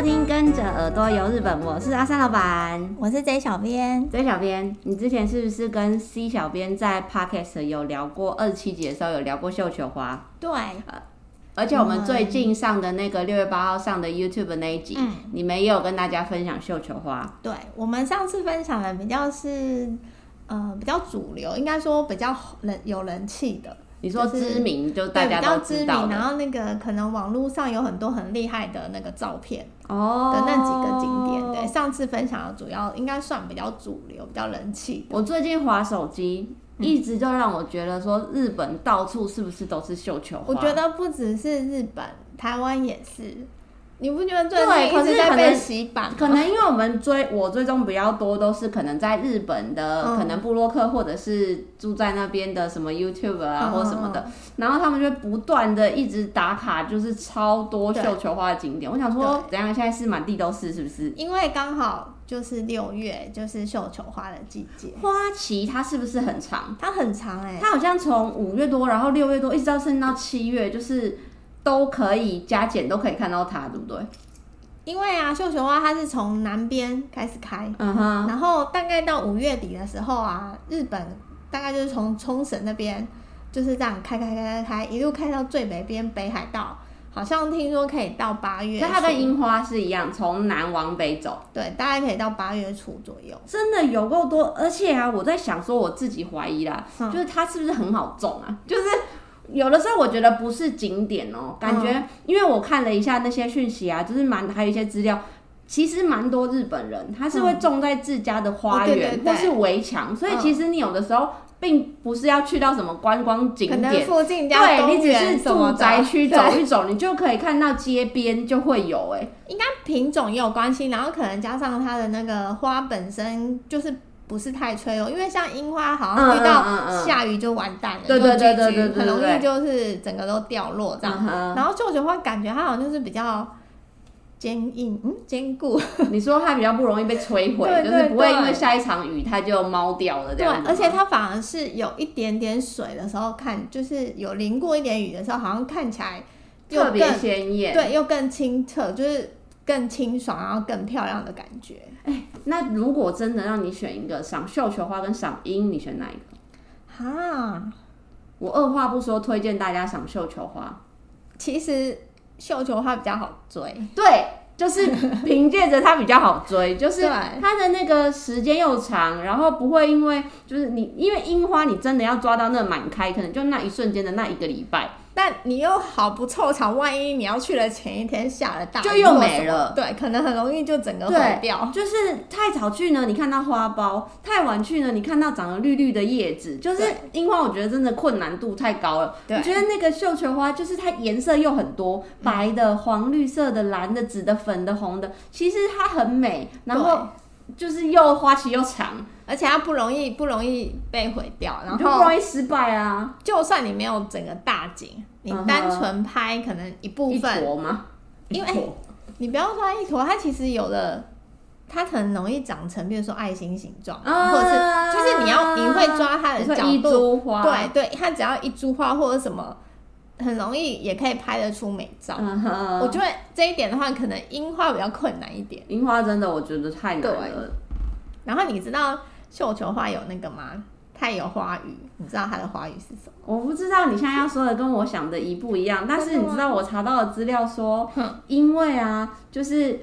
收听《跟着耳朵游日本》，我是阿三老板，我是 J 小编。J 小编，你之前是不是跟 C 小编在 Podcast 有聊过二十七集的时候有聊过绣球花？对，呃，而且我们最近上的那个六月八号上的 YouTube 那一集，嗯，你们也有跟大家分享绣球花。对，我们上次分享的比较是，呃，比较主流，应该说比较人有人气的。你说知名，就大家都知道，对，比较知名，然后那个可能网络上有很多很厉害的那个照片哦的那几个景点。对，上次分享的主要应该算比较主流、比较人气。我最近滑手机，一直就让我觉得说，日本到处是不是都是绣球花？我觉得不只是日本，台湾也是。你不觉得最近一直在被洗版？可能因为我们追我追踪比较多，都是可能在日本的，嗯、可能布洛克或者是住在那边的什么 YouTuber 啊、嗯、或什么的，然后他们就不断的一直打卡，就是超多绣球花的景点。我想说，怎样？现在是满地都是，是不是？因为刚好就是六月，就是绣球花的季节。花期它是不是很长？它很长哎、欸，它好像从五月多，然后六月多，一直到甚至到七月，就是。都可以加减，都可以看到它，对不对？因为啊，绣球花它是从南边开始开，嗯哼，然后大概到五月底的时候啊，日本大概就是从冲绳那边就是这样开开开开开，一路开到最北边北海道，好像听说可以到八月。那它跟樱花是一样，从南往北走，对，大概可以到八月初左右。真的有够多，而且啊，我在想说，我自己怀疑啦，嗯、就是它是不是很好种啊？就是。有的时候我觉得不是景点哦、喔，感觉因为我看了一下那些讯息啊，就是蛮还有一些资料，其实蛮多日本人他是会种在自家的花园或是围墙，所以其实你有的时候并不是要去到什么观光景点，附近对，你只是住宅区走一走，你就可以看到街边就会有哎、欸，应该品种也有关系，然后可能加上它的那个花本身就是。不是太吹哦，因为像樱花好像遇到下雨就完蛋了，对对对对对，很容易就是整个都掉落这样。然后绣球花感觉它好像就是比较坚硬，嗯，坚固。你说它比较不容易被摧毁，就是不会因为下一场雨它就猫掉了这样。对，而且它反而是有一点点水的时候看，就是有淋过一点雨的时候，好像看起来特别鲜艳，对，又更清澈，就是。更清爽，然后更漂亮的感觉。哎、欸，那如果真的让你选一个赏绣球花跟赏樱，你选哪一个？哈，我二话不说推荐大家赏绣球花。其实绣球花比较好追，对，就是凭借着它比较好追，就是它的那个时间又长，然后不会因为就是你因为樱花，你真的要抓到那满开，可能就那一瞬间的那一个礼拜。但你又好不凑巧，万一你要去的前一天下了大雨，就又没了。对，可能很容易就整个毁掉。就是太早去呢，你看到花苞；太晚去呢，你看到长了绿绿的叶子。就是樱花，我觉得真的困难度太高了。我觉得那个绣球花，就是它颜色又很多，白的、黄绿色的、蓝的、紫的、粉的、红的，其实它很美。然后。就是又花期又长，而且它不容易不容易被毁掉，然后不容易失败啊。就算你没有整个大景，你单纯拍可能一部分，一坨吗？因为、欸、你不要说一坨，它其实有的，它很容易长成，比如说爱心形状，啊、或者是就是你要你会抓它的角度，对对，它只要一株花或者什么。很容易也可以拍得出美照。Uh. 我觉得这一点的话，可能樱花比较困难一点。樱花真的我觉得太难了。然后你知道绣球花有那个吗？它有花语，你知道它的花语是什么？我不知道，你现在要说的跟我想的一不一样。但是你知道我查到的资料说，因为啊，就是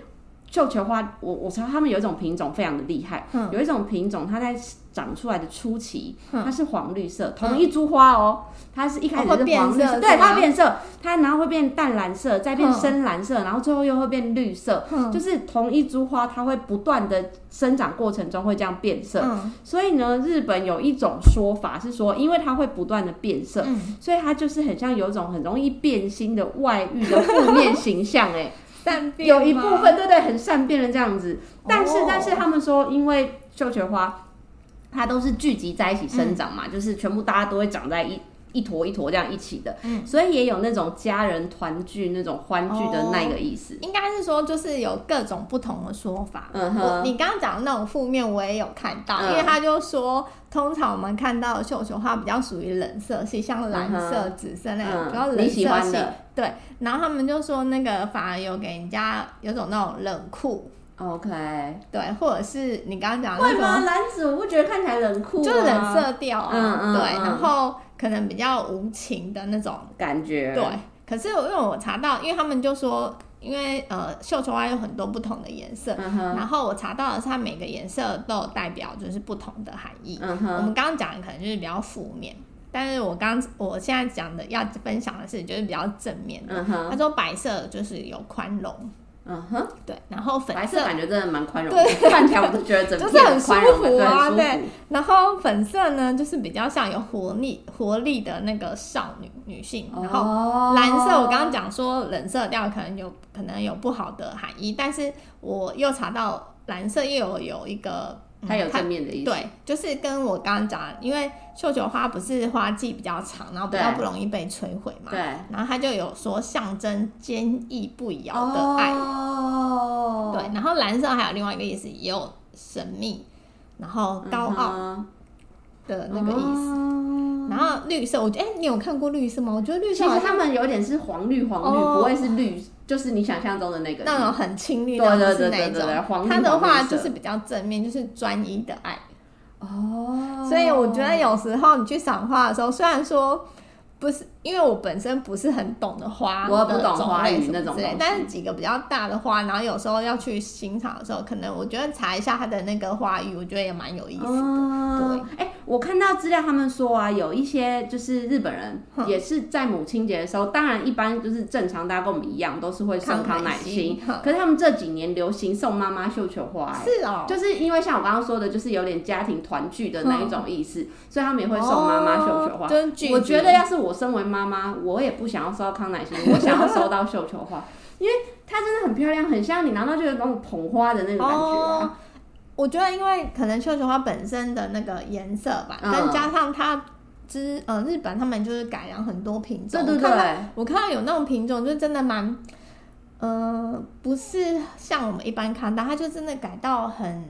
绣球花，我我查他们有一种品种非常的厉害，有一种品种它在。长出来的初期，它是黄绿色，同一株花哦，它是一开始是黄绿色，对，它变色，它然后会变淡蓝色，再变深蓝色，然后最后又会变绿色，就是同一株花，它会不断的生长过程中会这样变色。所以呢，日本有一种说法是说，因为它会不断的变色，所以它就是很像有一种很容易变心的外遇的负面形象，哎，善变，有一部分对对，很善变的这样子。但是但是他们说，因为绣球花。它都是聚集在一起生长嘛，嗯、就是全部大家都会长在一一坨一坨这样一起的，嗯、所以也有那种家人团聚、那种欢聚的那个意思。应该是说就是有各种不同的说法。嗯哼，你刚刚讲的那种负面我也有看到，嗯、因为他就说，通常我们看到的绣球花比较属于冷色系，像蓝色、紫色那种比较冷色系。对，然后他们就说那个反而有给人家有种那种冷酷。OK，对，或者是你刚刚讲的会吗？蓝紫我不觉得看起来冷酷，就是冷色调啊。嗯嗯，对，然后可能比较无情的那种感觉。对，可是因为我查到，因为他们就说，因为呃，绣球花有很多不同的颜色，然后我查到的是它每个颜色都有代表就是不同的含义。我们刚刚讲的可能就是比较负面，但是我刚我现在讲的要分享的是就是比较正面的。他说白色就是有宽容。嗯哼，对，然后粉色，白色感觉真的蛮宽容的，对，看起来我都觉得整 片很宽容，就是很舒服啊，对，对。然后粉色呢，就是比较像有活力、活力的那个少女女性。然后蓝色，我刚刚讲说冷色调可能有可能有不好的含义，但是我又查到蓝色又有有一个。它有正面的意思，对，就是跟我刚刚讲的，因为绣球花不是花季比较长，然后比较不容易被摧毁嘛，对，然后它就有说象征坚毅不摇的爱，哦，对，然后蓝色还有另外一个意思，也有神秘，然后高傲的那个意思，嗯、然后绿色，我觉得，哎、欸，你有看过绿色吗？我觉得绿色，其实他们有点是黄绿黄绿，哦、不会是绿。就是你想象中的那个那种很青绿的，对对对对对，他的话就是比较正面，就是专一的爱。哦，所以我觉得有时候你去赏花的时候，虽然说不是因为我本身不是很懂的花，我不懂花语那种之类，但是几个比较大的花，然后有时候要去欣赏的时候，可能我觉得查一下它的那个花语，我觉得也蛮有意思的。哦、对，哎。我看到资料，他们说啊，有一些就是日本人也是在母亲节的时候，当然一般就是正常，大家跟我们一样都是会送康乃馨，可是他们这几年流行送妈妈绣球花，是哦，就是因为像我刚刚说的，就是有点家庭团聚的那一种意思，所以他们也会送妈妈绣球花。我觉得要是我身为妈妈妈，我也不想要收到康乃馨，我想要收到绣球花，因为它真的很漂亮，很像你拿到就是那种捧花的那种感觉啊。我觉得，因为可能绣球花本身的那个颜色吧，再、嗯、加上它之呃日本他们就是改良很多品种，对对对，我看到，我看到有那种品种就真的蛮，呃，不是像我们一般看到，它就真的改到很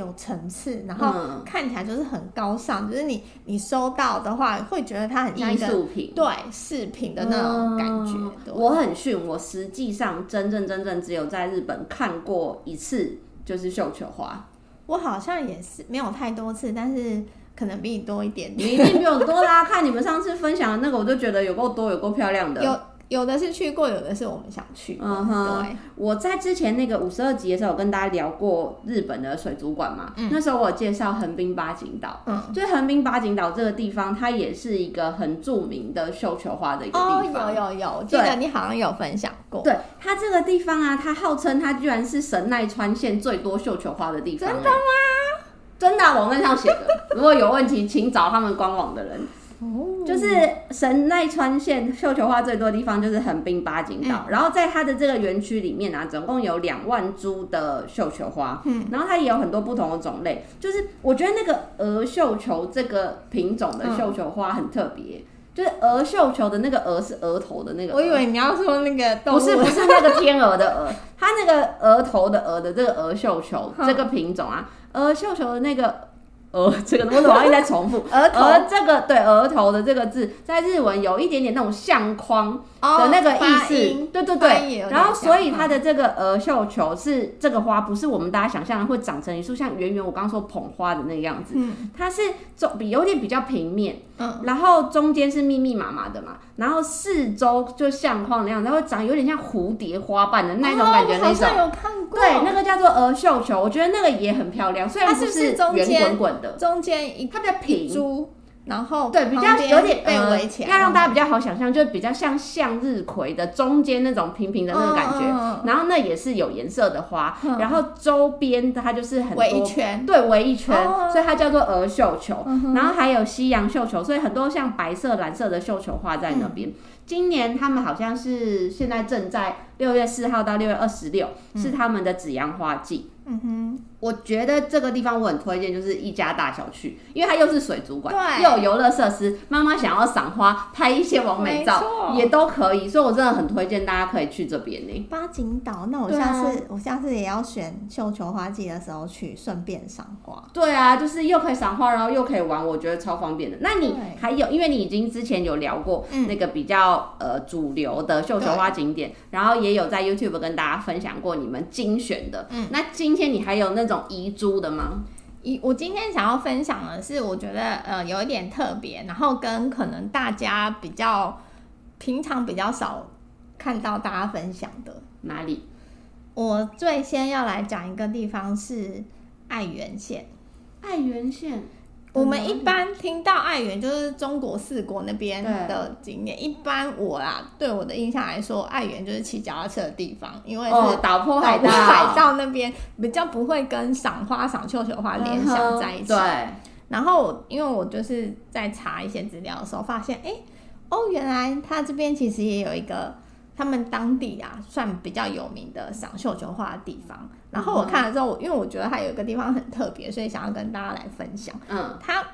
有层次，然后看起来就是很高尚，嗯、就是你你收到的话会觉得它很像艺术品，对饰品的那种感觉。嗯、我很逊，我实际上真正真正只有在日本看过一次，就是绣球花。我好像也是没有太多次，但是可能比你多一点点。你一定比我多啦！看你们上次分享的那个，我就觉得有够多，有够漂亮的。有有的是去过，有的是我们想去。嗯哼。对，我在之前那个五十二集的时候，有跟大家聊过日本的水族馆嘛。嗯。那时候我介绍横滨八景岛。嗯。就横滨八景岛这个地方，它也是一个很著名的绣球花的一个地方。哦，有有有，我记得你好像有分享过。对，它这个地方啊，它号称它居然是神奈川县最多绣球花的地方。真的吗？真的，网站上写的。如果有问题，请找他们官网的人。就是神奈川县绣球花最多的地方就是横滨八景岛，然后在它的这个园区里面啊，总共有两万株的绣球花，嗯。然后它也有很多不同的种类。就是我觉得那个鹅绣球这个品种的绣球花很特别，就是鹅绣球的那个鹅是额头的那个，我以为你要说那个不是不是那个天鹅的鹅，它那个额头的鹅的这个鹅绣球这个品种啊。鹅，绣球的那个“呃”这个，我怎么一直在重复？额头，而这个对额头的这个字，在日文有一点点那种相框的那个意思，哦、对对对。然后，所以它的这个额绣球是这个花，不是我们大家想象的会长成一束像圆圆，我刚刚说捧花的那个样子，嗯、它是中比有点比较平面。嗯，然后中间是密密麻麻的嘛，然后四周就相框那样，然后长有点像蝴蝶花瓣的那种感觉，那种。哦、有看过。对，那个叫做鹅绣球，我觉得那个也很漂亮，虽然不是圆滚滚的，中间一它比较平。然后对，比较有点被围起来，要让大家比较好想象，就比较像向日葵的中间那种平平的那种感觉。然后那也是有颜色的花，然后周边它就是很多围一圈，对，围一圈，所以它叫做鹅绣球。然后还有西洋绣球，所以很多像白色、蓝色的绣球花在那边。今年他们好像是现在正在六月四号到六月二十六是他们的紫阳花季。嗯哼，我觉得这个地方我很推荐，就是一家大小去，因为它又是水族馆，对，又有游乐设施，妈妈想要赏花、拍一些完美照也都可以，所以我真的很推荐大家可以去这边呢。八景岛，那我下次、啊、我下次也要选绣球花季的时候去，顺便赏花。对啊，就是又可以赏花，然后又可以玩，我觉得超方便的。那你还有，因为你已经之前有聊过那个比较呃主流的绣球花景点，然后也有在 YouTube 跟大家分享过你们精选的，嗯，那今天你还有那种遗珠的吗？遗，我今天想要分享的是，我觉得呃有一点特别，然后跟可能大家比较平常比较少看到大家分享的。哪里？我最先要来讲一个地方是爱媛县，爱媛县。我们一般听到爱媛就是中国四国那边的景点。一般我啊，对我的印象来说，爱媛就是骑脚踏车的地方，因为是岛坡海道海道那边比较不会跟赏花、赏绣球花联想在一起。对。然后，因为我就是在查一些资料的时候，发现，哎，哦，原来他这边其实也有一个。他们当地啊，算比较有名的赏绣球花的地方。然后我看了之后，因为我觉得它有一个地方很特别，所以想要跟大家来分享。嗯，它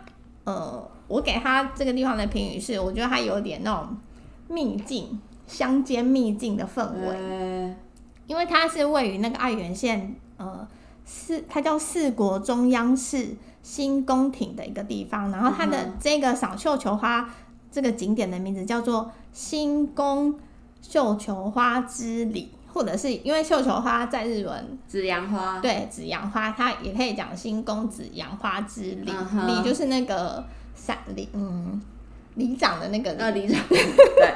呃，我给它这个地方的评语是，我觉得它有点那种秘境、乡间秘境的氛围。嗯，因为它是位于那个爱媛县，呃，四，它叫四国中央市新宫廷的一个地方。然后它的这个赏绣球花这个景点的名字叫做新宫。绣球花之里，或者是因为绣球花在日文紫阳花，对，紫阳花，它也可以讲新宫紫阳花之里，里、uh-huh. 就是那个山里，嗯，里长的那个里，呃，里长，对，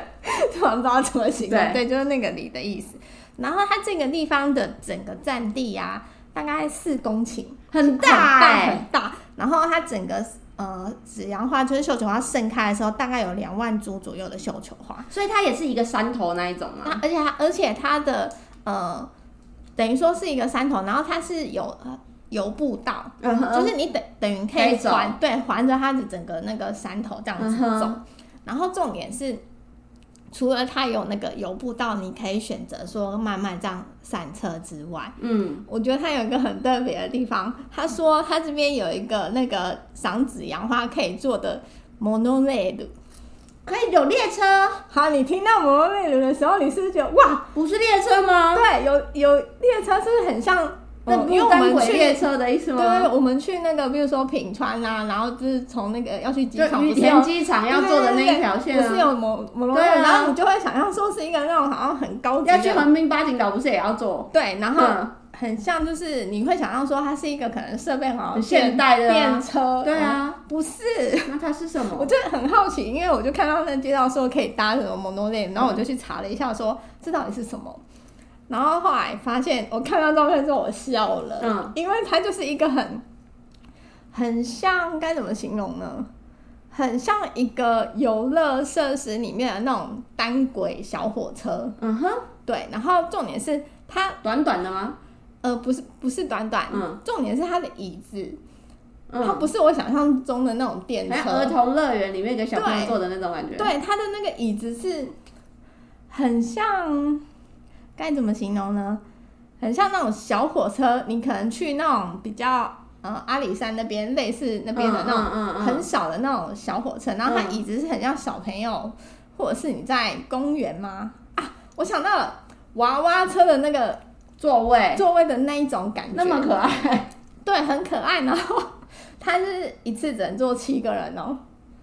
突然不知道怎么形容，对，就是那个里的意思。然后它这个地方的整个占地啊，大概四公顷，很大，欸，很大，很大。然后它整个。呃，紫阳花就是绣球花盛开的时候，大概有两万株左右的绣球花，所以它也是一个山头那一种嘛。而且它，而且它的呃，等于说是一个山头，然后它是有游步道，嗯，就是你等等于可以环对环着它的整个那个山头这样子走，嗯，然后重点是。除了它有那个游步道，你可以选择说慢慢这样散车之外，嗯，我觉得它有一个很特别的地方。他说他这边有一个那个赏紫阳花可以坐的 monorail，可以有列车。好，你听到 monorail 的时候，你是不是觉得哇，不是列车吗？对，有有列车，是不是很像？那因为我们去列车的意思吗？对，我们去那个，比如说品川啊，然后就是从那个要去机场，羽田机场要坐的那一条线，不是有摩摩罗，然后你就会想象说是一个那种好像很高级。要去横滨八景岛不是也要坐？对，然后很像就是你会想象说它是一个可能设备好现代的电车。对啊，不是，那它是什么？我就很好奇，因为我就看到那介绍说可以搭什么摩托列，然后我就去查了一下，说这到底是什么。然后后来发现，我看到照片之后我笑了，嗯，因为它就是一个很，很像该怎么形容呢？很像一个游乐设施里面的那种单轨小火车，嗯哼，对。然后重点是它短短的吗？呃，不是，不是短短，嗯，重点是它的椅子，嗯，它不是我想象中的那种电车，儿童乐园里面给小朋友坐的那种感觉，对，它的那个椅子是很像。该怎么形容呢？很像那种小火车，你可能去那种比较呃阿里山那边类似那边的那种很小的那种小火车，然后它椅子是很像小朋友，或者是你在公园吗？啊，我想到了娃娃车的那个座位，座位的那一种感觉，那么可爱，对，很可爱。然后 它是一次只能坐七个人哦，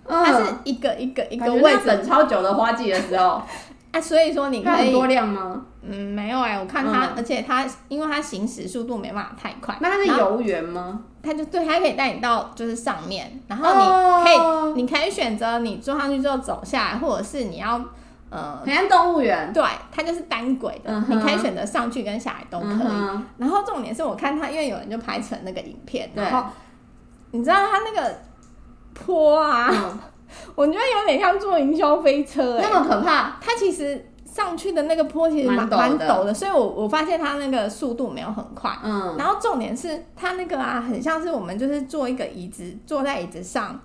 它是一个一个一个位置，等超久的花季的时候。啊，所以说你可以很多量吗？嗯，没有哎、欸，我看它、嗯，而且它因为它行驶速度没办法太快。那它是游园吗？它就对，它可以带你到就是上面，然后你可以，哦、你可以选择你坐上去之后走下来，或者是你要呃，很像动物园。对，它就是单轨的、嗯，你可以选择上去跟下来都可以。嗯、然后重点是我看它，因为有人就拍成那个影片，然后你知道它那个坡啊。嗯 我觉得有点像坐云霄飞车、欸，那么可怕。它其实上去的那个坡其实蛮蛮陡的，所以我我发现它那个速度没有很快。嗯，然后重点是它那个啊，很像是我们就是坐一个椅子，坐在椅子上，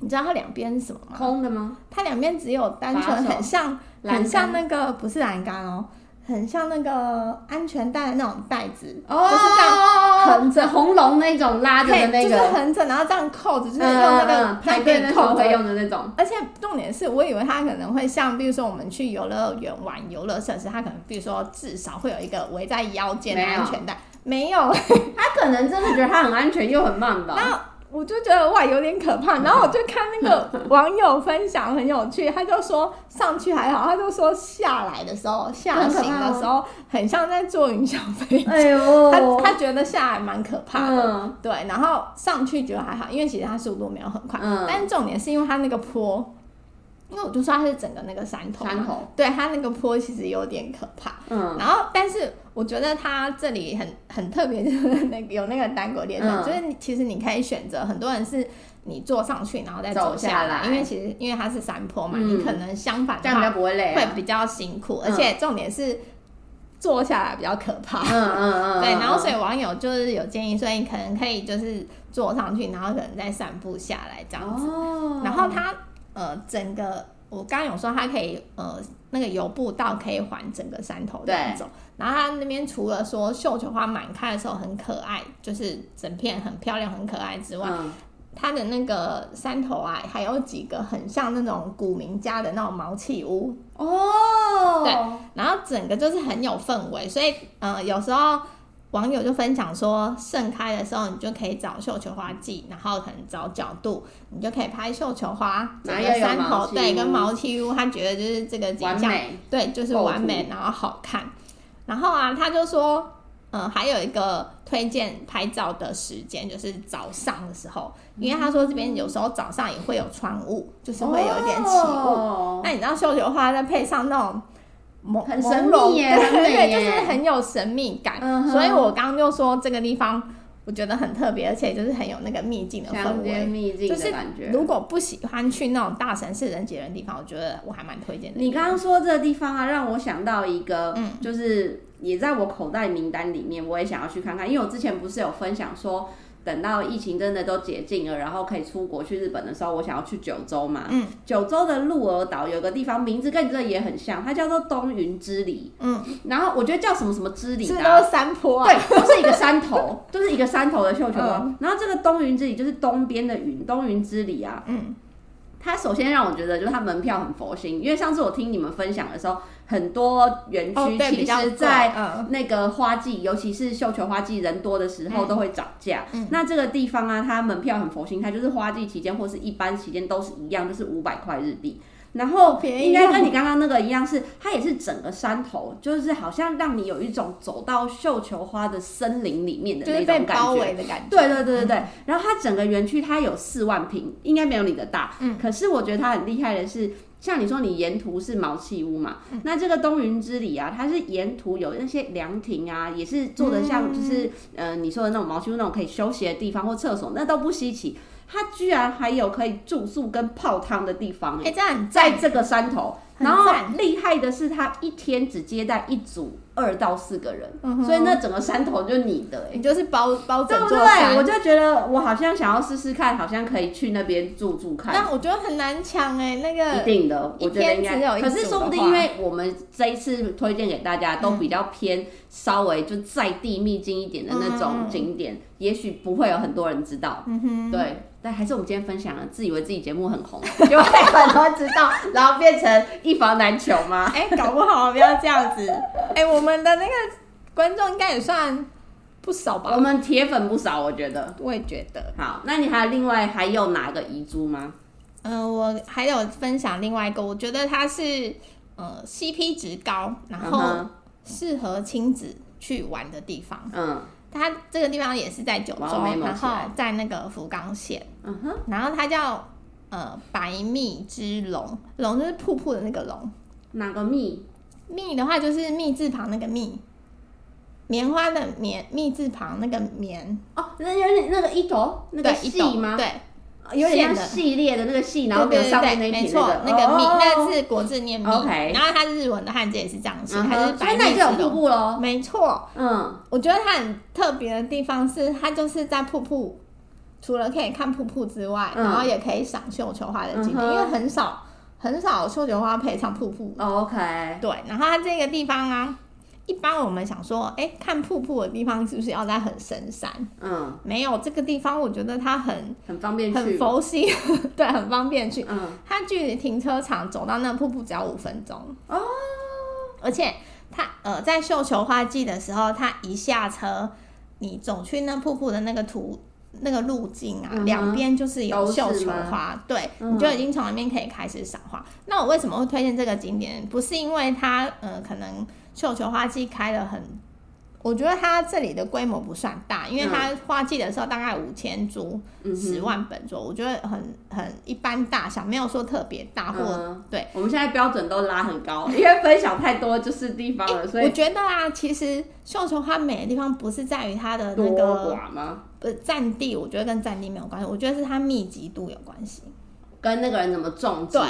你知道它两边是什么吗？空的吗？它两边只有单纯很像很像那个不是栏杆哦，很像那个安全带的那种带子，哦、就是这样横着红龙那种拉着的那个，就是横着，然后这样扣着，就是用那个排队扣着用的那种。而且重点是我以为它可能会像，比如说我们去游乐园玩游乐设施，它可能比如说至少会有一个围在腰间的安全带，没有，它可能真的觉得它很安全又很慢吧。我就觉得哇，有点可怕，然后我就看那个 网友分享很有趣，他就说上去还好，他就说下来的时候下行的时候很像在坐云霄飞车，哎呦，他他觉得下来蛮可怕的，嗯、对，然后上去觉得还好，因为其实他速度没有很快，嗯、但是重点是因为他那个坡。因为我就说它是整个那个山头，山头，对，它那个坡其实有点可怕。嗯，然后但是我觉得它这里很很特别，就是那个有那个单轨列车，嗯、就是其实你可以选择，很多人是你坐上去然后再走下来，因为其实因为它是山坡嘛，嗯、你可能相反的话不会累、啊，会比较辛苦，而且重点是坐下来比较可怕。嗯嗯嗯，嗯对，然后所以网友就是有建议，所以你可能可以就是坐上去，然后可能再散步下来这样子。哦，然后它。呃，整个我刚刚有说它可以呃那个游步道可以环整个山头这样走，然后它那边除了说绣球花满开的时候很可爱，就是整片很漂亮很可爱之外，嗯、它的那个山头啊还有几个很像那种古民家的那种茅葺屋。哦，对，然后整个就是很有氛围，所以呃有时候。网友就分享说，盛开的时候你就可以找绣球花季，然后可能找角度，你就可以拍绣球花整个山头，对，跟茅葺屋，他觉得就是这个景象，美对，就是完美，然后好看。然后啊，他就说，嗯、呃，还有一个推荐拍照的时间，就是早上的时候，因为他说这边有时候早上也会有窗雾，就是会有一点起雾。哦、那你知道绣球花再配上那种。很神秘耶，对对对，就是很有神秘感。嗯、所以我刚刚就说这个地方我觉得很特别，而且就是很有那个秘境的氛围，秘境的感觉。就是如果不喜欢去那种大城市人挤人的地方，我觉得我还蛮推荐的。你刚刚说这个地方啊，让我想到一个，嗯，就是也在我口袋名单里面，我也想要去看看，因为我之前不是有分享说。等到疫情真的都解禁了，然后可以出国去日本的时候，我想要去九州嘛。嗯。九州的鹿儿岛有个地方，名字跟你这也很像，它叫做东云之里。嗯。然后我觉得叫什么什么之里的、啊，是山坡啊。对，都是一个山头，都是一个山头的绣球花。嗯、然后这个东云之里就是东边的云，东云之里啊。嗯。它首先让我觉得就是它门票很佛心，因为上次我听你们分享的时候。很多园区其实，在那个花季，尤其是绣球花季人多的时候，都会涨价。那这个地方啊，它门票很佛心，它就是花季期间或是一般期间都是一样，就是五百块日币。然后应该跟你刚刚那个一样，是它也是整个山头，就是好像让你有一种走到绣球花的森林里面的那种感觉。包围的感觉。对对对对对。然后它整个园区它有四万平，应该没有你的大。嗯。可是我觉得它很厉害的是。像你说，你沿途是茅葺屋嘛？嗯、那这个东云之里啊，它是沿途有那些凉亭啊，也是做的像就是、嗯、呃你说的那种茅葺屋那种可以休息的地方或厕所，那都不稀奇。它居然还有可以住宿跟泡汤的地方，哎、欸，这样在这个山头。然后厉害的是，他一天只接待一组二到四个人，嗯、所以那整个山头就你的、欸，你就是包包整座山。对，我就觉得我好像想要试试看，好像可以去那边住住看。但我觉得很难抢哎、欸，那个一定的，我觉得应该。可是说不定，因为我们这一次推荐给大家都比较偏稍微就在地秘境一点的那种景点，嗯、也许不会有很多人知道。嗯哼，对。但还是我们今天分享了，自以为自己节目很红，就会很多人知道，然后变成一房难求吗？哎、欸，搞不好不要这样子。哎、欸，我们的那个观众应该也算不少吧？我们铁粉不少，我觉得。我也觉得。好，那你还有另外还有哪个遗珠吗？嗯、呃，我还有分享另外一个，我觉得它是呃 CP 值高，然后适合亲子去玩的地方。嗯。它这个地方也是在九州，然后在那个福冈县，嗯哼，然后它叫呃白蜜之龙，龙就是瀑布的那个龙，哪个蜜？蜜的话就是蜜字旁那个蜜，棉花的棉，蜜字旁那个棉，哦，那有点那个一朵？那个细吗？对。有点像系列的那个系，然后比如上面那一撇那个。蜜，那是国字念蜜，然后它日文的汉字也是这样写，还是白蜜之瀑布喽。没错，嗯，我觉得它很特别的地方是，它就是在瀑布，除了可以看瀑布之外，然后也可以赏绣球花的景点，因为很少很少绣球花配上瀑布。OK，对，然后它这个地方啊，一般我们想说，哎、欸，看瀑布的地方是不是要在很深山？嗯，没有，这个地方我觉得它很很方便去，很佛系，对，很方便去。嗯，它距离停车场走到那瀑布只要五分钟哦，而且它呃在绣球花季的时候，它一下车，你走去那瀑布的那个途。那个路径啊，两边、嗯、就是有绣球花，对，嗯、你就已经从那边可以开始赏花。那我为什么会推荐这个景点？不是因为它，呃，可能绣球花季开的很。我觉得它这里的规模不算大，因为它花季的时候大概五千株，十、嗯、万本株，我觉得很很一般大小，没有说特别大或、嗯、对。我们现在标准都拉很高，因为分享太多就是地方了，欸、所以我觉得啊，其实绣球花美的地方不是在于它的那个多寡吗？不是占地，我觉得跟占地没有关系，我觉得是它密集度有关系。跟那个人怎么种植，对，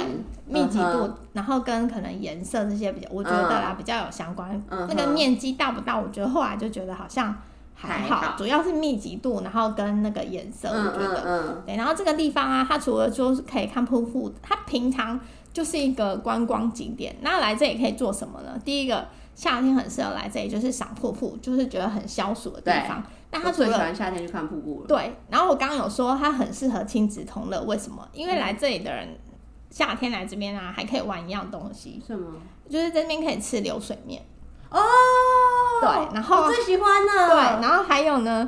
密集度，嗯、然后跟可能颜色这些比较，我觉得啦、嗯、比较有相关。嗯、那个面积大不大？我觉得后来就觉得好像还好，还好主要是密集度，然后跟那个颜色，我觉得，对。然后这个地方啊，它除了就是可以看瀑布，它平常就是一个观光景点。那来这里可以做什么呢？第一个，夏天很适合来这里，就是赏瀑布，就是觉得很消暑的地方。那他最喜欢夏天去看瀑布了。对，然后我刚刚有说他很适合亲子同乐，为什么？因为来这里的人夏天来这边啊，还可以玩一样东西。什么？就是这边可以吃流水面。哦。对，然后我最喜欢了。对，然后还有呢，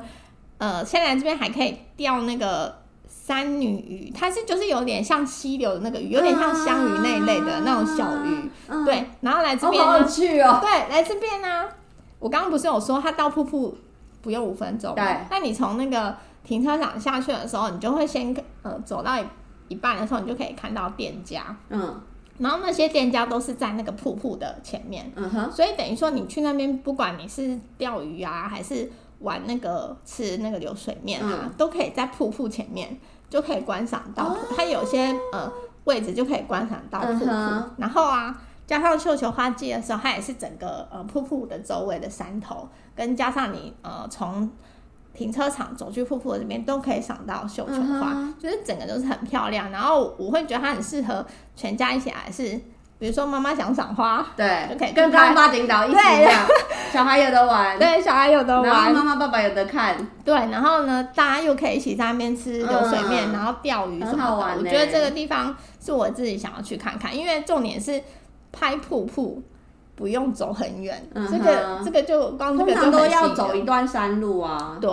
呃，现在来这边还可以钓那个三女鱼，它是就是有点像溪流的那个鱼，有点像香鱼那一类的那种小鱼。嗯、对，然后来这边呢？去哦。对，来这边呢、啊，我刚刚不是有说它到瀑布。不用五分钟，对。那你从那个停车场下去的时候，你就会先呃走到一一半的时候，你就可以看到店家，嗯。然后那些店家都是在那个瀑布的前面，嗯哼。所以等于说你去那边，不管你是钓鱼啊，还是玩那个吃那个流水面啊，嗯、都可以在瀑布前面就可以观赏到。哦、它有些呃位置就可以观赏到瀑布。嗯、然后啊，加上绣球花季的时候，它也是整个呃瀑布的周围的山头。跟加上你呃从停车场走去瀑布这边都可以赏到绣球花，就是整个都是很漂亮。然后我会觉得它很适合全家一起来，是比如说妈妈想赏花，对，就可以跟爸爸领导一起这样，小孩有的玩，对，小孩有的玩，妈妈爸爸有的看，对，然后呢，大家又可以一起在那边吃流水面，嗯、然后钓鱼什么的。我觉得这个地方是我自己想要去看看，因为重点是拍瀑布。不用走很远，嗯、这个这个就光这个就都要走一段山路啊。对，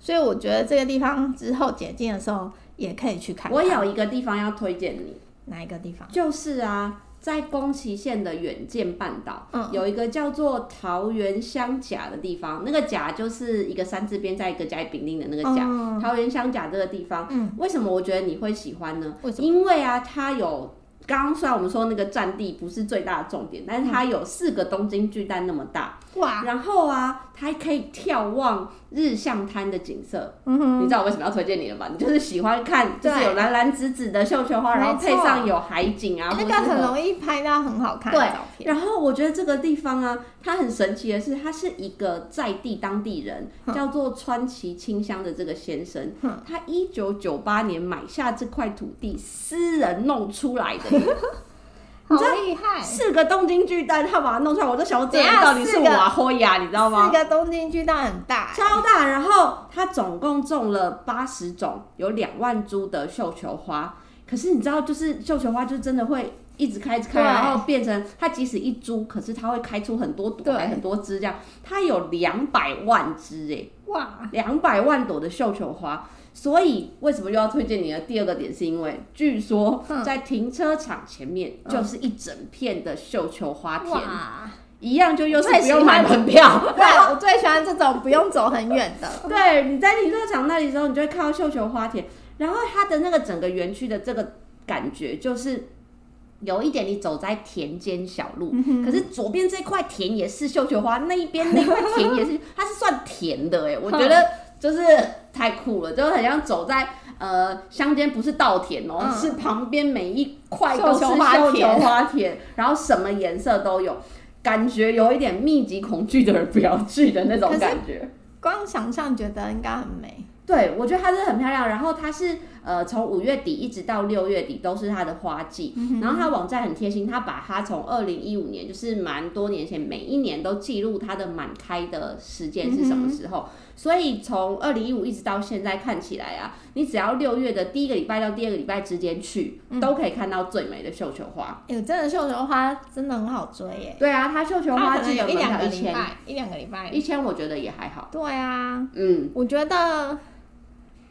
所以我觉得这个地方之后解禁的时候也可以去看看。我有一个地方要推荐你，哪一个地方？就是啊，在宫崎县的远见半岛，嗯，有一个叫做桃园乡甲的地方。那个甲就是一个山字边，在一个甲乙丙丁的那个甲。嗯、桃园乡甲这个地方，嗯，为什么我觉得你会喜欢呢？为什么？因为啊，它有。刚刚虽然我们说那个占地不是最大的重点，但是它有四个东京巨蛋那么大。哇！然后啊，它还可以眺望日向滩的景色。你知道我为什么要推荐你了吧？你就是喜欢看，就是有蓝蓝紫紫的绣球花，然后配上有海景啊，那个很容易拍到很好看的照片。然后我觉得这个地方啊，它很神奇的是，它是一个在地当地人叫做川崎清香的这个先生，他一九九八年买下这块土地，私人弄出来的。好厉害！四个东京巨蛋，他把它弄出来，我都想这到底是瓦霍亚，你知道吗？四个东京巨蛋很大，超大。然后它总共种了八十种，有两万株的绣球花。可是你知道，就是绣球花就真的会一直开，一直开，然后变成它即使一株，可是它会开出很多朵，还很多枝这样。它有两百万枝哎，哇，两百万朵的绣球花。所以为什么又要推荐你的第二个点？是因为据说在停车场前面就是一整片的绣球花田，哇一样就又是不用买门票。对，我最喜欢这种不用走很远的。对，你在停车场那里的时候，你就会看到绣球花田，然后它的那个整个园区的这个感觉就是有一点你走在田间小路，嗯、可是左边这块田也是绣球花，那一边那块田也是，它是算田的哎，我觉得。就是太酷了，就很像走在呃乡间，不是稻田哦，嗯、是旁边每一块都是绣球花田，然后什么颜色都有，感觉有一点密集恐惧的人不要去的那种感觉。光想象觉得应该很美。对，我觉得它是很漂亮，然后它是呃，从五月底一直到六月底都是它的花季。嗯、然后它网站很贴心，它把它从二零一五年，就是蛮多年前，每一年都记录它的满开的时间是什么时候。嗯、所以从二零一五一直到现在看起来啊，你只要六月的第一个礼拜到第二个礼拜之间去，嗯、都可以看到最美的绣球花。有、欸、真的绣球花真的很好追耶。对啊，它绣球花只有一两个礼拜，一两个礼拜，一千我觉得也还好。对啊，嗯，我觉得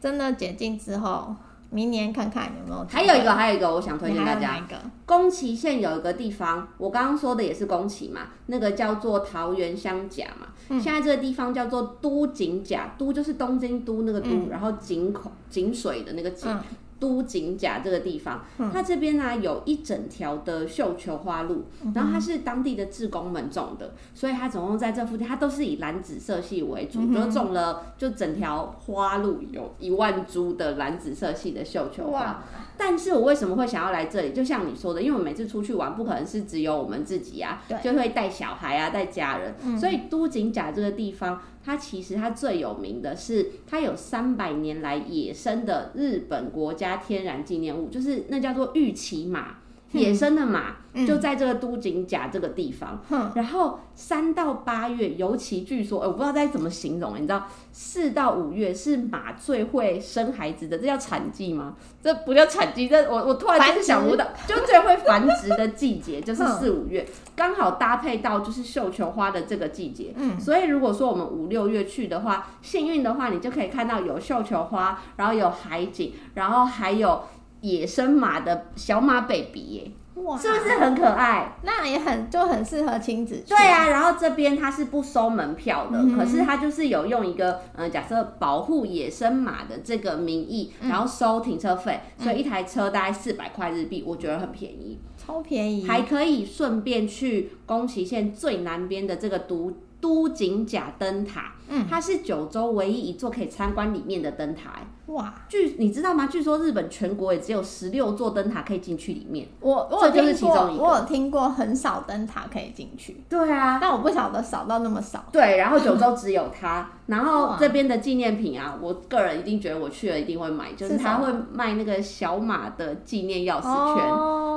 真的解禁之后。明年看看有没有。还有一个，还有一个，我想推荐大家。宫崎县有一个地方，我刚刚说的也是宫崎嘛，那个叫做桃园乡甲嘛。嗯、现在这个地方叫做都井甲，都就是东京都那个都，嗯、然后井口井水的那个井。嗯都井甲这个地方，嗯、它这边呢、啊、有一整条的绣球花路，然后它是当地的志工们种的，所以它总共在这附近，它都是以蓝紫色系为主，嗯、哼就种了就整条花路有一万株的蓝紫色系的绣球花。哇但是我为什么会想要来这里？就像你说的，因为我每次出去玩，不可能是只有我们自己啊，就会带小孩啊，带家人，嗯、所以都井甲这个地方。它其实它最有名的是，它有三百年来野生的日本国家天然纪念物，就是那叫做玉骑马。野生的马就在这个都井甲这个地方，嗯、然后三到八月，尤其据说，我不知道该怎么形容，你知道，四到五月是马最会生孩子的，这叫产季吗？这不叫产季，这我我突然间想不到，就最会繁殖的季节就是四五月，刚、嗯、好搭配到就是绣球花的这个季节，嗯，所以如果说我们五六月去的话，幸运的话，你就可以看到有绣球花，然后有海景，然后还有。野生马的小马 baby 耶，哇，是不是很可爱？那也很就很适合亲子。对啊，然后这边它是不收门票的，嗯、可是它就是有用一个呃，假设保护野生马的这个名义，然后收停车费，嗯、所以一台车大概四百块日币，我觉得很便宜，超便宜，还可以顺便去宫崎县最南边的这个都都井甲灯塔，嗯，它是九州唯一一座可以参观里面的灯塔。哇，据你知道吗？据说日本全国也只有十六座灯塔可以进去里面。我我有听过，我有听过很少灯塔可以进去。对啊，但我不晓得少到那么少。对，然后九州只有它。然后这边的纪念品啊，我个人一定觉得我去了一定会买，就是他会卖那个小马的纪念钥匙圈，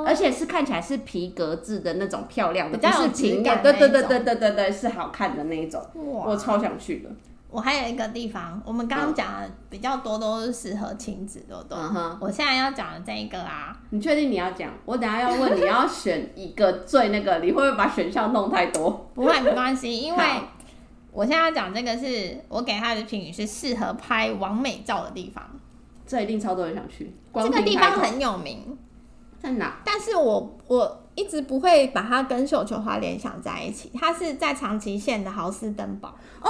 而且是看起来是皮革制的那种漂亮的，不是平的。对对对对对对对，是好看的那一种。哇我超想去的。我还有一个地方，我们刚刚讲的比较多都是适合亲子，对不对？嗯哼。我现在要讲的这一个啊，你确定你要讲？我等下要问你要选一个最那个，你会不会把选项弄太多？不会，没关系，因为我现在要讲这个是我给他的评语是适合拍完美照的地方，这一定超多人想去。这个地方很有名，在哪？但是我我一直不会把它跟绣球花联想在一起，它是在长崎县的豪斯登堡哦。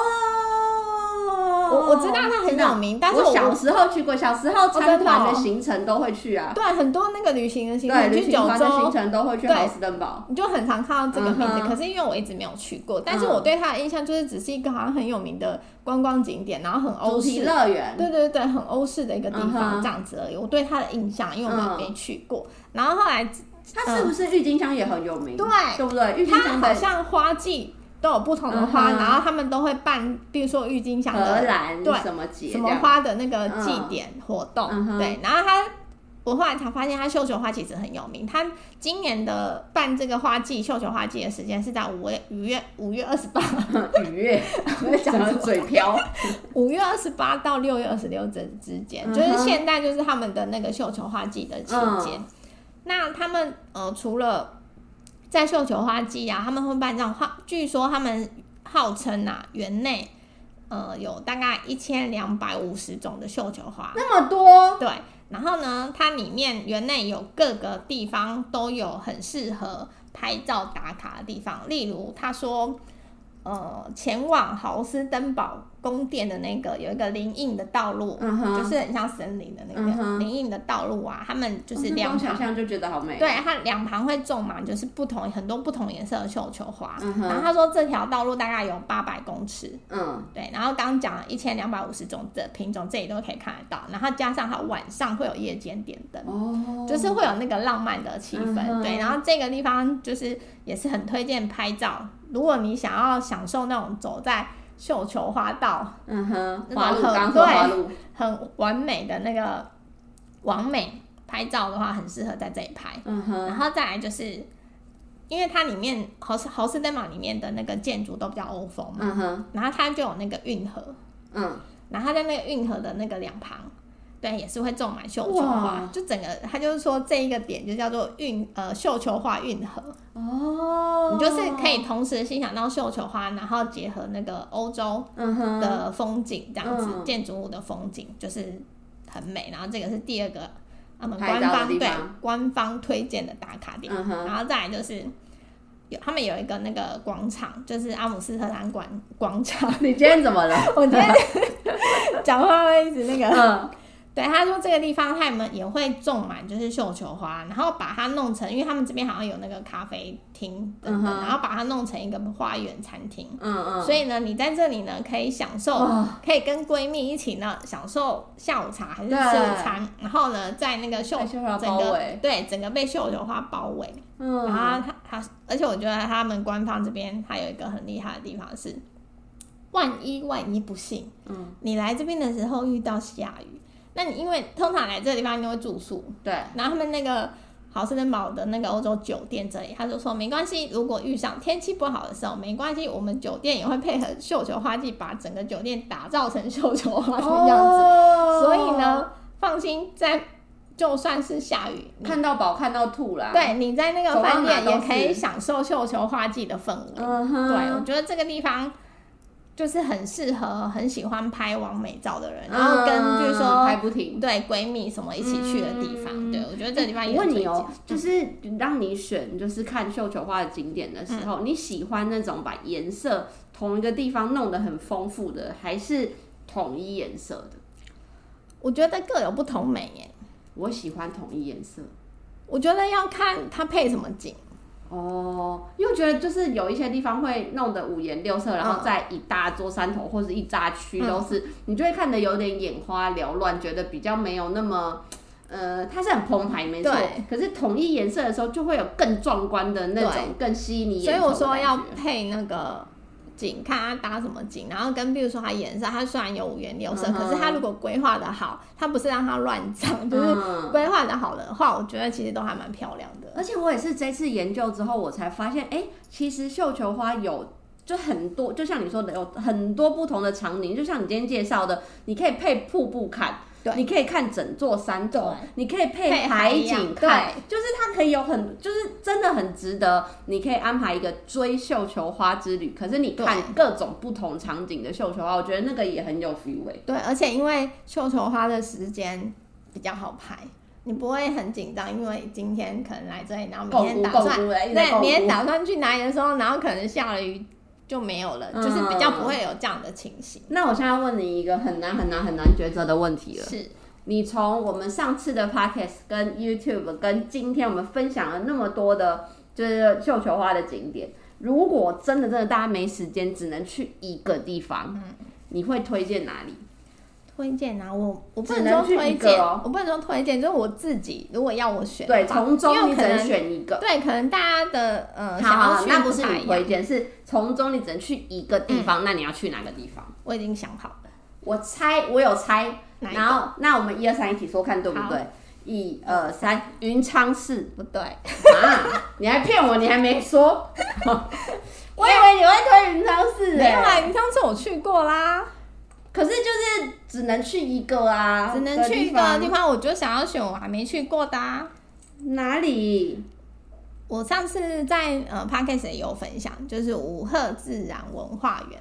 我我知道它很有名，但是我小时候去过，小时候参团的行程都会去啊。对，很多那个旅行的行程，去九州的行程都会去豪斯登堡。你就很常看到这个名字，可是因为我一直没有去过，但是我对它的印象就是只是一个好像很有名的观光景点，然后很欧式乐园。对对对，很欧式的一个地方这样子而已。我对它的印象，因为我没去过。然后后来，它是不是郁金香也很有名？对，对不对？郁金香好像花季。都有不同的花，然后他们都会办，比如说郁金香的对什么节、什么花的那个祭典活动，对。然后他，我后来才发现，他绣球花其实很有名。他今年的办这个花季绣球花季的时间是在五月五月五月二十八，五月我讲的 嘴飘，五月二十八到六月二十六这之间，就是现在就是他们的那个绣球花季的期间。那他们呃除了在绣球花季啊，他们会办这种花。据说他们号称啊，园内呃有大概一千两百五十种的绣球花，那么多。对，然后呢，它里面园内有各个地方都有很适合拍照打卡的地方，例如他说。呃，前往豪斯登堡宫殿的那个有一个林荫的道路，就是很像森林的那个林荫、嗯、的道路啊。他们就是两旁，想象就觉得好美。对，它两旁会种满就是不同很多不同颜色的绣球花。然后他说这条道路大概有八百公尺。嗯，对。然后刚刚讲了一千两百五十种的品种，这里都可以看得到。然后加上它晚上会有夜间点灯，哦，就是会有那个浪漫的气氛。嗯、对，然后这个地方就是也是很推荐拍照。如果你想要享受那种走在绣球花道，嗯哼，花路，对，很完美的那个完美拍照的话，很适合在这里拍。嗯哼。然后再来就是，因为它里面豪斯豪斯登堡里面的那个建筑都比较欧风嘛。嗯哼。然后它就有那个运河。嗯。然后它在那个运河的那个两旁。对，也是会种满绣球花，就整个他就是说这一个点就叫做运呃绣球花运河哦，你就是可以同时欣赏到绣球花，然后结合那个欧洲的风景这样子，嗯、建筑物的风景就是很美。然后这个是第二个他们官方对官方推荐的打卡点，嗯、然后再来就是有他们有一个那个广场，就是阿姆斯特丹广广场。你今天怎么了？我今天讲话会一直那个。嗯对，他说这个地方他们也会种满就是绣球花，然后把它弄成，因为他们这边好像有那个咖啡厅等等，嗯、然后把它弄成一个花园餐厅。嗯嗯。所以呢，你在这里呢可以享受，哦、可以跟闺蜜一起呢享受下午茶还是吃午餐，然后呢在那个绣整个对整个被绣球花包围。嗯。然后他他，而且我觉得他们官方这边还有一个很厉害的地方是，万一万一不幸，嗯，你来这边的时候遇到下雨。那你因为通常来这个地方你会住宿，对，然后他们那个豪斯登堡的那个欧洲酒店这里，他就说没关系，如果遇上天气不好的时候，没关系，我们酒店也会配合绣球花季，把整个酒店打造成绣球花的样子。哦、所以呢，放心，在就算是下雨，看到宝看到吐啦。对，你在那个饭店也可以享受绣球花季的氛围。嗯、哼对，我觉得这个地方。就是很适合很喜欢拍完美照的人，然后跟就是说拍不停，对闺蜜什么一起去的地方。对，我觉得这个地方也很推荐。哦，就是让你选，就是看绣球花的景点的时候，你喜欢那种把颜色同一个地方弄得很丰富的，还是统一颜色的？我觉得各有不同美耶。我喜欢统一颜色。我觉得要看它配什么景。哦，因为我觉得就是有一些地方会弄得五颜六色，然后在一大座山头或者一扎区都是，嗯、你就会看得有点眼花缭乱，觉得比较没有那么，呃，它是很澎湃，没错。可是统一颜色的时候，就会有更壮观的那种，更吸引你眼。所以我说要配那个。景，看它搭什么景，然后跟比如说它颜色，它虽然有五颜六色，嗯、可是它如果规划的好，它不是让它乱长，就是规划的好的话，我觉得其实都还蛮漂亮的。而且我也是这次研究之后，我才发现，哎、欸，其实绣球花有就很多，就像你说的，有很多不同的场景，就像你今天介绍的，你可以配瀑布看。对你可以看整座山头，对你可以配海景看，就是它可以有很，就是真的很值得。你可以安排一个追绣球花之旅，可是你看各种不同场景的绣球花，我觉得那个也很有 feel 欸。对，而且因为绣球花的时间比较好排，你不会很紧张，因为今天可能来这里，然后明天打算对，明天打算去哪里的时候，然后可能下了雨。就没有了，嗯、就是比较不会有这样的情形。那我现在问你一个很难很难很难抉择的问题了。是，你从我们上次的 podcast 跟 YouTube 跟今天我们分享了那么多的，就是绣球花的景点，如果真的真的大家没时间，只能去一个地方，嗯、你会推荐哪里？推荐啊，我我不能说推荐，哦、我不能说推荐，就是我自己如果要我选，对，从中你只能选一个，对，可能大家的呃，好，好，那不是你推荐，是从中你只能去一个地方，嗯、那你要去哪个地方？我已经想好了，我猜，我有猜，然后那我们一二三一起说，看对不对？一二三，云昌市不对啊？你还骗我，你还没说，我以为你会推云昌市，没有啊，云昌市我去过啦。可是就是只能去一个啊，只能去一个地方，我就想要选我还没去过的啊。哪里？我上次在呃 Podcast 也有分享，就是五鹤自然文化园。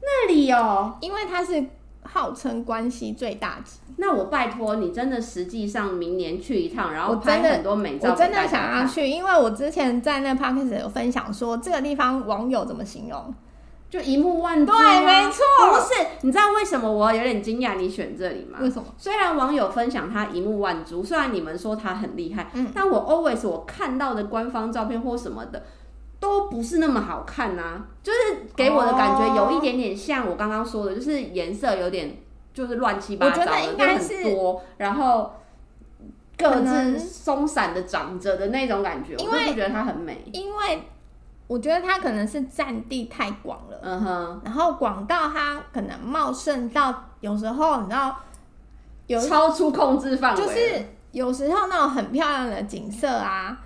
那里哦，因为它是号称关西最大级。那我拜托你，真的实际上明年去一趟，然后拍很多美照。我真的想要去，因为我之前在那 Podcast 有分享说，这个地方网友怎么形容？就一目万珠，对，没错。不是，你知道为什么我有点惊讶你选这里吗？为什么？虽然网友分享他一目万珠，虽然你们说他很厉害，嗯，但我 always 我看到的官方照片或什么的都不是那么好看呐、啊，就是给我的感觉有一点点像我刚刚说的，就是颜色有点就是乱七八糟的，应该是很多，然后各自松散的长着的那种感觉，我就觉得它很美，因为。我觉得它可能是占地太广了，嗯哼，然后广到它可能茂盛到有时候你知道，有超出控制范围，就是有时候那种很漂亮的景色啊，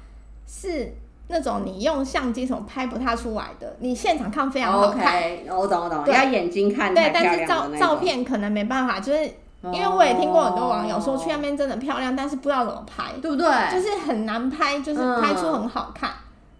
是那种你用相机什么拍不太出来的，你现场看非常好看。OK，我懂我懂，要眼睛看。对，但是照照片可能没办法，就是因为我也听过很多网友说去那边真的漂亮，但是不知道怎么拍，对不对？就是很难拍，就是拍出很好看。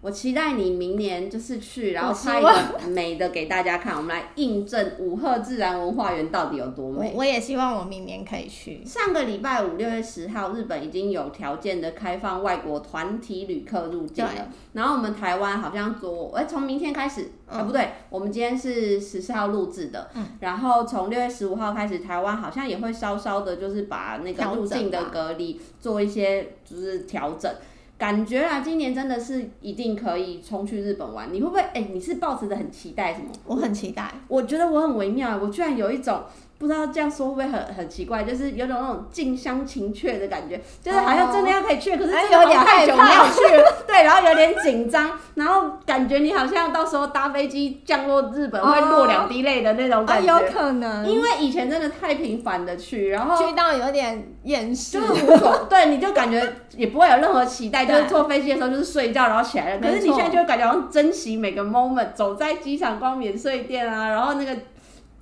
我期待你明年就是去，然后拍一个美的给大家看，我，我们来印证五鹤自然文化园到底有多美。我，我也希望我明年可以去。上个礼拜五，六月十号，日本已经有条件的开放外国团体旅客入境了。然后我们台湾好像昨，哎，从明天开始，嗯、啊不对，我们今天是十四号录制的。嗯。然后从六月十五号开始，台湾好像也会稍稍的，就是把那个入境的隔离做一些就是调整。感觉啊，今年真的是一定可以冲去日本玩。你会不会？哎、欸，你是抱持着很期待什么？我很期待。我觉得我很微妙，我居然有一种。不知道这样说会不会很很奇怪，就是有种那种近乡情怯的感觉，就是好像真的要可以去，可是真的有点太久没有去。了，对，然后有点紧张，然后感觉你好像到时候搭飞机降落日本会落两滴泪的那种感觉，有可能，因为以前真的太频繁的去，然后去到有点厌世，就是无所，对，你就感觉也不会有任何期待，就是坐飞机的时候就是睡觉然后起来了，可是你现在就会感觉好像珍惜每个 moment，走在机场逛免税店啊，然后那个。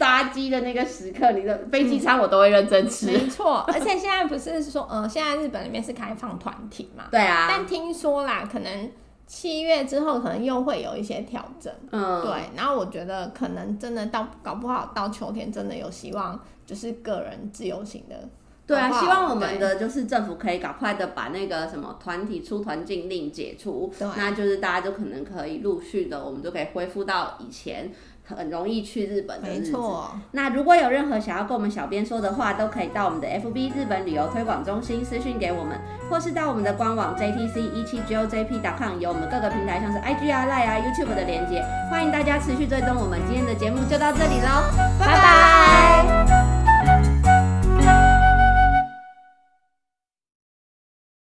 搭机的那个时刻，你的飞机餐我都会认真吃。没错，而且现在不是说，呃，现在日本里面是开放团体嘛？对啊。但听说啦，可能七月之后可能又会有一些调整。嗯。对，然后我觉得可能真的到搞不好到秋天真的有希望，就是个人自由行的。对啊，希望我们的就是政府可以赶快的把那个什么团体出团禁令解除，对那就是大家就可能可以陆续的，我们就可以恢复到以前。很容易去日本的日子。没错。那如果有任何想要跟我们小编说的话，都可以到我们的 FB 日本旅游推广中心私讯给我们，或是到我们的官网 JTC 一七 GOJP.com 有我们各个平台像是 IG 啊、Line 啊、YouTube 的连接，欢迎大家持续追踪我们。今天的节目就到这里喽，拜拜。拜拜。